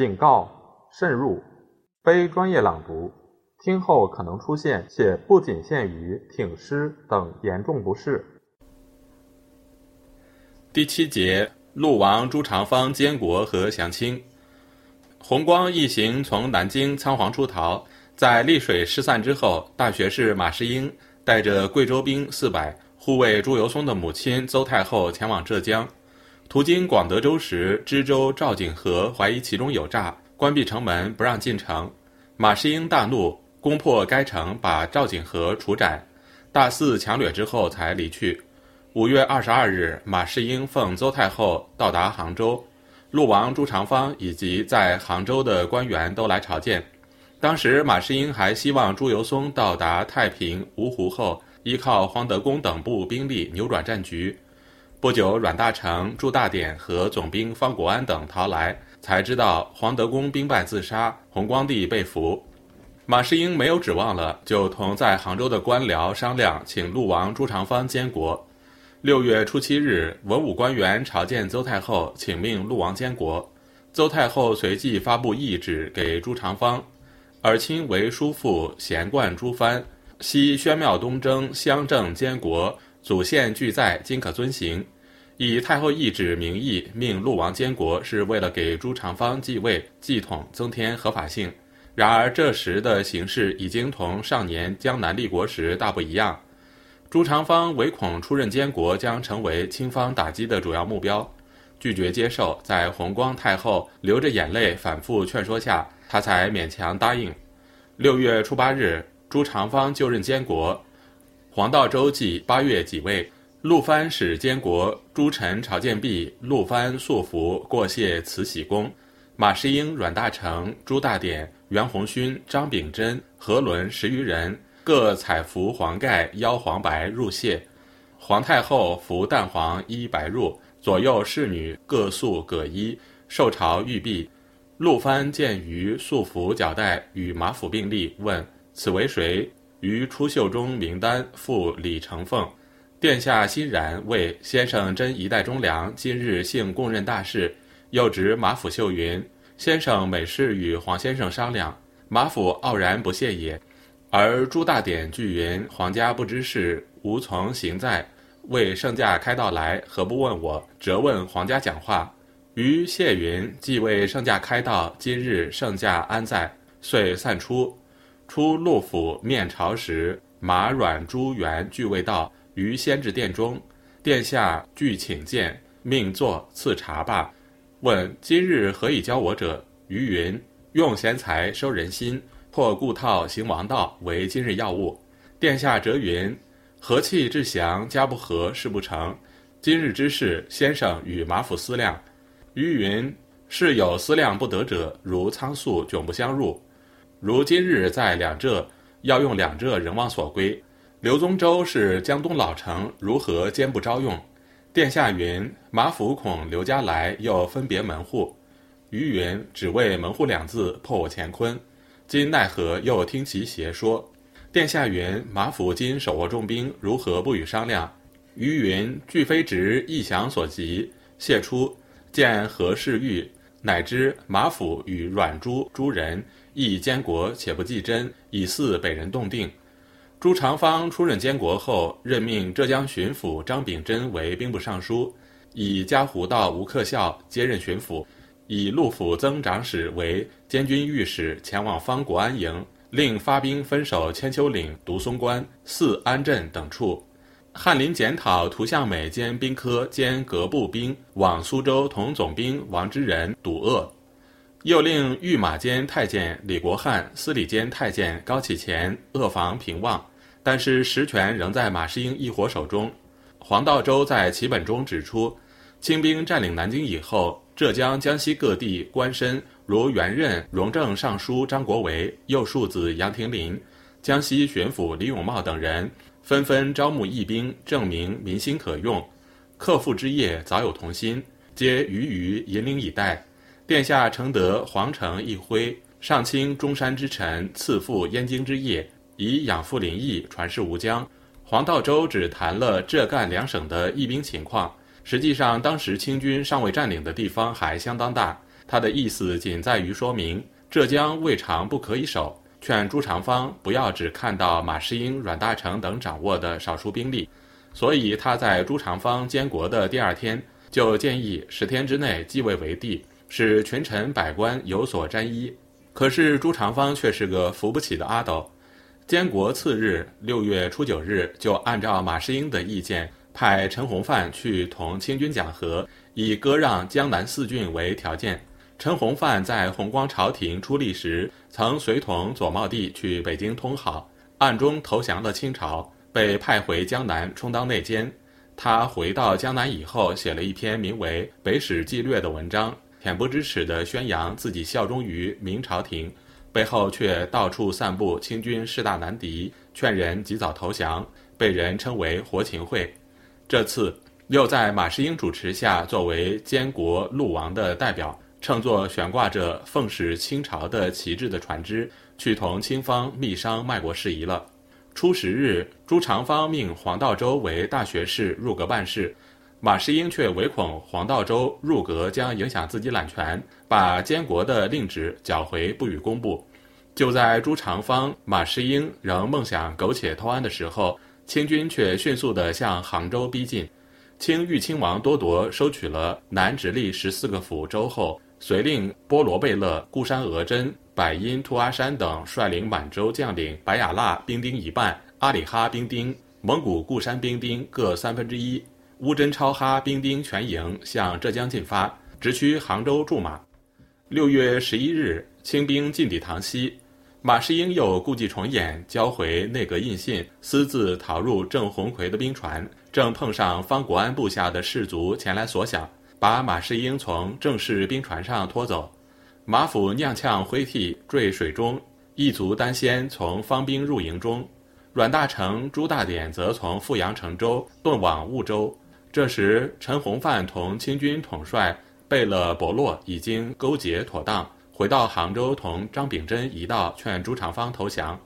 警告：慎入，非专业朗读，听后可能出现且不仅限于挺尸等严重不适。第七节，陆王朱长方监国和降清。弘光一行从南京仓皇出逃，在丽水失散之后，大学士马士英带着贵州兵四百护卫朱由崧的母亲邹太后前往浙江。途经广德州时，知州赵景和怀疑其中有诈，关闭城门不让进城。马士英大怒，攻破该城，把赵景和处斩。大肆强掠之后才离去。五月二十二日，马士英奉邹太后到达杭州。陆王朱长方以及在杭州的官员都来朝见。当时马士英还希望朱由崧到达太平、芜湖后，依靠黄德功等部兵力扭转战局。不久，阮大铖、朱大典和总兵方国安等逃来，才知道黄德功兵败自杀，弘光帝被俘。马士英没有指望了，就同在杭州的官僚商量，请陆王朱长方监国。六月初七日，文武官员朝见邹太后，请命陆王监国。邹太后随即发布懿旨给朱长方：尔亲为叔父，贤冠朱藩，西宣庙东征，乡政监国，祖宪俱在，今可遵行。以太后懿旨名义命陆王监国，是为了给朱长方继位继统增添合法性。然而这时的形势已经同上年江南立国时大不一样。朱长方唯恐出任监国将成为清方打击的主要目标，拒绝接受。在弘光太后流着眼泪反复劝说下，他才勉强答应。六月初八日，朱长方就任监国。黄道周即八月己未，陆蕃使监国。诸臣朝见毕，陆蕃素服过谢慈禧宫。马士英、阮大铖、朱大典、袁洪勋、张秉贞、何伦十余人。各彩服黄盖，腰黄白入谢。皇太后服淡黄衣白入，左右侍女各素葛衣，受朝御毕。陆蕃见于素服脚带与马府并立，问此为谁？于出袖中名单，复李承凤。殿下欣然，谓先生真一代忠良，今日幸供任大事。又值马府秀云，先生每事与黄先生商量，马府傲然不谢也。而朱大典据云：“皇家不知事，无从行在。为圣驾开道来，何不问我？责问皇家讲话。”于谢云：“既为圣驾开道，今日圣驾安在？”遂散出。出陆府面朝时，马阮朱元俱未到。于先至殿中，殿下具请见，命坐赐茶罢。问今日何以教我者？于云：“用贤才收人心。”破故套行王道为今日要务，殿下折云：和气致祥，家不和，事不成。今日之事，先生与马府思量。于云：事有思量不得者，如仓促，迥不相入。如今日在两浙，要用两浙人望所归。刘宗周是江东老臣，如何兼不招用？殿下云：马府恐刘家来，又分别门户。于云：只为门户两字，破我乾坤。今奈何又听其邪说？殿下云马府今手握重兵，如何不与商量？于云俱非直意想所及。谢出见何事欲，乃知马府与阮朱诸人亦监国，且不计真，以似北人动定。朱长方出任监国后，任命浙江巡抚张秉贞为兵部尚书，以嘉湖道吴克孝接任巡抚。以陆府曾长史为监军御史，前往方国安营，令发兵分守千秋岭、独松关、四安镇等处。翰林检讨涂向美兼兵科兼革部兵往苏州，同总兵王之仁堵鄂。又令御马监太监李国汉、司礼监太监高启乾扼防平望，但是实权仍在马士英一伙手中。黄道周在其本中指出，清兵占领南京以后。浙江、江西各地官绅，如原任荣政尚书张国维、右庶子杨廷林、江西巡抚李永茂等人，纷纷招募义兵，证明民心可用。克复之业早有同心，皆余于引领以待。殿下承德皇城一挥，上清中山之臣，赐复燕京之业，以养父林毅，传世吴江。黄道周只谈了浙赣两省的义兵情况。实际上，当时清军尚未占领的地方还相当大，他的意思仅在于说明浙江未尝不可以守，劝朱长方不要只看到马士英、阮大铖等掌握的少数兵力。所以他在朱长方监国的第二天，就建议十天之内继位为帝，使群臣百官有所沾衣。可是朱长方却是个扶不起的阿斗。监国次日，六月初九日，就按照马士英的意见，派陈洪范去同清军讲和，以割让江南四郡为条件。陈洪范在弘光朝廷出力时，曾随同左茂帝去北京通好，暗中投降了清朝，被派回江南充当内监。他回到江南以后，写了一篇名为《北史纪略》的文章，恬不知耻地宣扬自己效忠于明朝廷。背后却到处散布清军势大难敌，劝人及早投降，被人称为“活秦桧”。这次又在马士英主持下，作为监国陆王的代表，乘坐悬挂着奉使清朝的旗帜的船只，去同清方密商卖国事宜了。初十日，朱长方命黄道周为大学士入阁办事。马士英却唯恐黄道周入阁将影响自己揽权，把监国的令旨缴回，不予公布。就在朱长方、马士英仍梦想苟且偷安的时候，清军却迅速地向杭州逼近。清豫亲王多铎收取了南直隶十四个府州后，遂令波罗贝勒、固山额真、百因图阿山等率领满洲将领白雅腊兵丁一半，阿里哈兵丁、蒙古固山兵丁各三分之一。乌珍超哈兵丁全营向浙江进发，直趋杭州驻马。六月十一日，清兵进抵塘溪，马士英又故伎重演，交回内阁印信，私自逃入郑鸿逵的兵船，正碰上方国安部下的士卒前来索饷，把马士英从郑氏兵船上拖走。马府踉跄挥涕坠水中，一卒单先从方兵入营中，阮大铖、朱大典则从富阳城州遁往婺州。这时，陈洪范同清军统帅贝勒伯洛已经勾结妥当，回到杭州同张秉贞一道劝朱长方投降。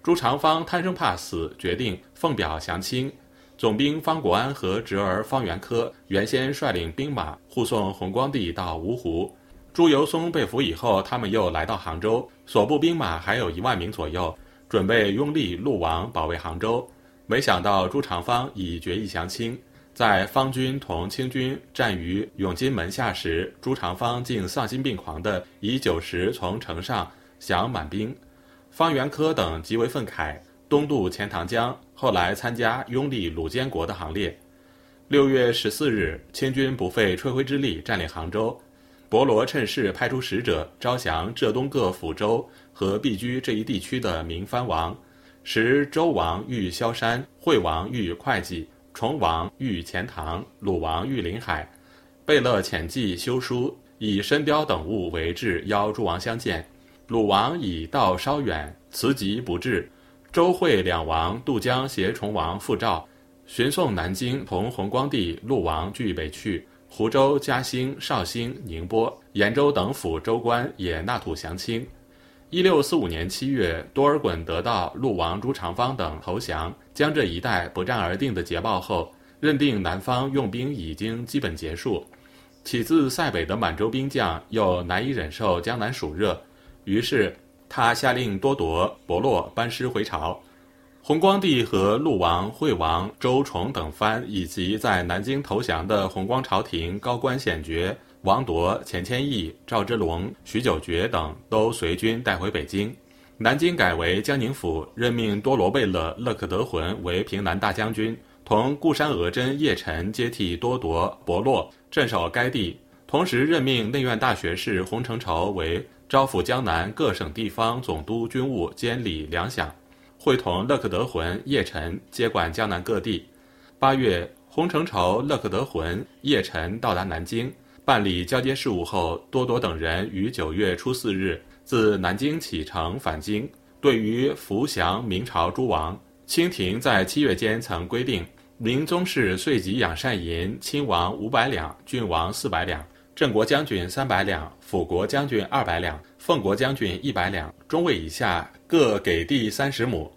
朱长方贪生怕死，决定奉表降清。总兵方国安和侄儿方元科原先率领兵马护送弘光帝到芜湖。朱由崧被俘以后，他们又来到杭州，所部兵马还有一万名左右，准备拥立陆王保卫杭州。没想到朱长方已决意降清。在方军同清军战于永金门下时，朱长方竟丧心病狂地以酒食从城上降满兵。方元科等极为愤慨，东渡钱塘江，后来参加拥立鲁监国的行列。六月十四日，清军不费吹灰之力占领杭州，伯罗趁势派出使者招降浙东各府州和避居这一地区的明藩王，时周王欲萧山，惠王欲会稽。崇王遇钱塘，鲁王遇临海，贝勒遣骑修书，以申雕等物为质，邀诸王相见。鲁王以道稍远，辞疾不至。周惠两王渡江携崇王复赵，寻送南京同弘光帝、陆王俱北去。湖州、嘉兴、绍兴、宁波、延州等府州官也纳土降清。一六四五年七月，多尔衮得到陆王朱长方等投降江浙一带不战而定的捷报后，认定南方用兵已经基本结束，起自塞北的满洲兵将又难以忍受江南暑热，于是他下令多铎、伯洛班师回朝。弘光帝和陆王、惠王周崇等藩，以及在南京投降的弘光朝廷高官显爵。王铎、钱谦益、赵之龙、徐九觉等都随军带回北京，南京改为江宁府，任命多罗贝勒勒克德浑为平南大将军，同固山额真、叶臣接替多铎、伯洛镇守该地，同时任命内院大学士洪承畴为招抚江南各省地方总督军务监理粮饷，会同勒克德浑、叶臣接管江南各地。八月，洪承畴、勒克德浑、叶臣到达南京。办理交接事务后，多铎等人于九月初四日自南京启程返京。对于扶降明朝诸王，清廷在七月间曾规定：明宗室岁给养善银，亲王五百两，郡王四百两，镇国将军三百两，辅国将军二百两，奉国将军一百两，中尉以下各给地三十亩。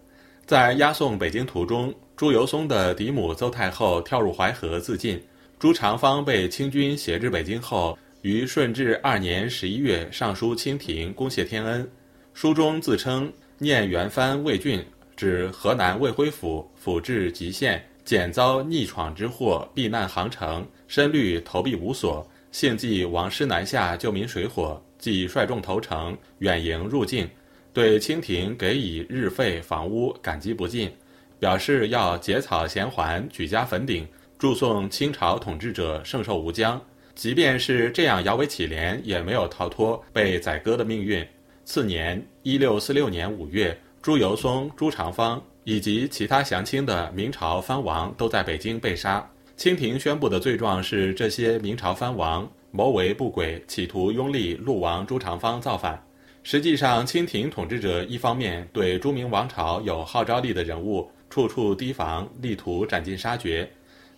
在押送北京途中，朱由崧的嫡母邹太后跳入淮河自尽。朱长方被清军挟至北京后，于顺治二年十一月上书清廷，恭谢天恩。书中自称念元藩魏郡，指河南魏辉府，府治吉县，简遭逆闯之祸，避难杭城，身虑投避无所，幸继王师南下救民水火，即率众投诚，远迎入境，对清廷给以日费房屋感激不尽，表示要结草衔环，举家坟顶，祝颂清朝统治者圣寿无疆。即便是这样摇尾乞怜，也没有逃脱被宰割的命运。次年，一六四六年五月，朱由崧、朱长方以及其他降清的明朝藩王都在北京被杀。清廷宣布的罪状是这些明朝藩王谋为不轨，企图拥立陆王朱长方造反。实际上，清廷统治者一方面对朱明王朝有号召力的人物处处提防，力图斩尽杀绝；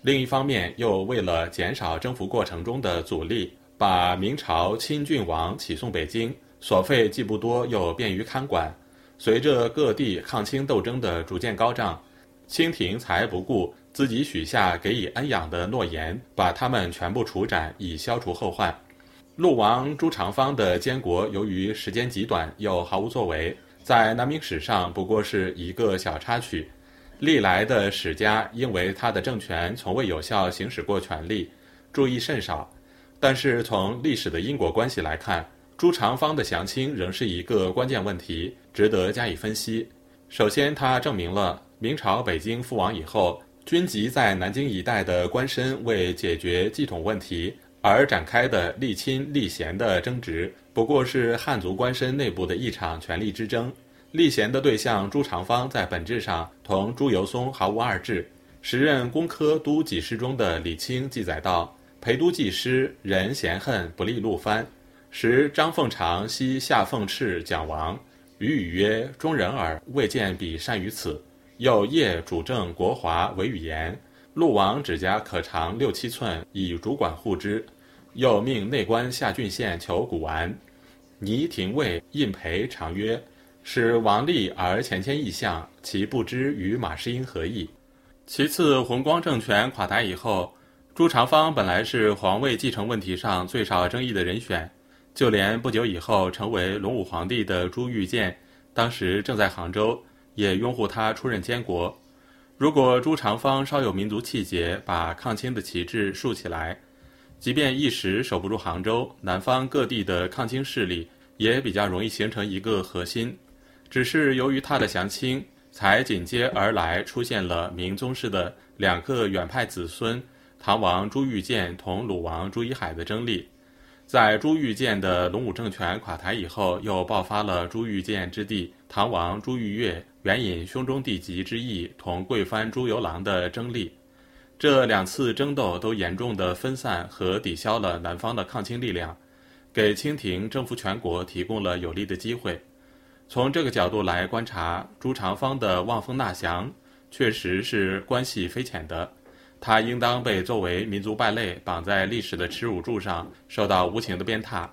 另一方面又为了减少征服过程中的阻力，把明朝亲郡王起送北京。所费既不多，又便于看管。随着各地抗清斗争的逐渐高涨，清廷才不顾自己许下给以恩养的诺言，把他们全部处斩，以消除后患。陆王朱长方的监国，由于时间极短，又毫无作为，在南明史上不过是一个小插曲。历来的史家因为他的政权从未有效行使过权力，注意甚少。但是从历史的因果关系来看，朱长方的降清仍是一个关键问题，值得加以分析。首先，它证明了明朝北京覆亡以后，军籍在南京一带的官绅为解决继统问题而展开的立亲立贤的争执，不过是汉族官绅内部的一场权力之争。立贤的对象朱长方在本质上同朱由崧毫无二致。时任工科都给事中的李清记载道：“陪都记师人嫌恨，不利陆藩。”时张凤长西下奉敕讲王，语语曰：“中人耳，未见彼善于此。”又夜主政国华为语言，陆王指甲可长六七寸，以主管护之。又命内官下郡县求古玩，倪廷尉印裴长曰：“使王立而前迁异相，其不知与马士英何异？”其次，弘光政权垮台以后，朱长方本来是皇位继承问题上最少争议的人选。就连不久以后成为隆武皇帝的朱玉建，当时正在杭州，也拥护他出任监国。如果朱长方稍有民族气节，把抗清的旗帜竖起来，即便一时守不住杭州，南方各地的抗清势力也比较容易形成一个核心。只是由于他的降清，才紧接而来出现了明宗室的两个远派子孙，唐王朱玉建同鲁王朱一海的争利。在朱玉建的龙武政权垮台以后，又爆发了朱玉建之弟唐王朱玉岳援引胸中弟籍之意同贵藩朱由榔的争利。这两次争斗都严重的分散和抵消了南方的抗清力量，给清廷征服全国提供了有利的机会。从这个角度来观察，朱长方的望风纳祥，确实是关系匪浅的。他应当被作为民族败类绑在历史的耻辱柱上，受到无情的鞭挞。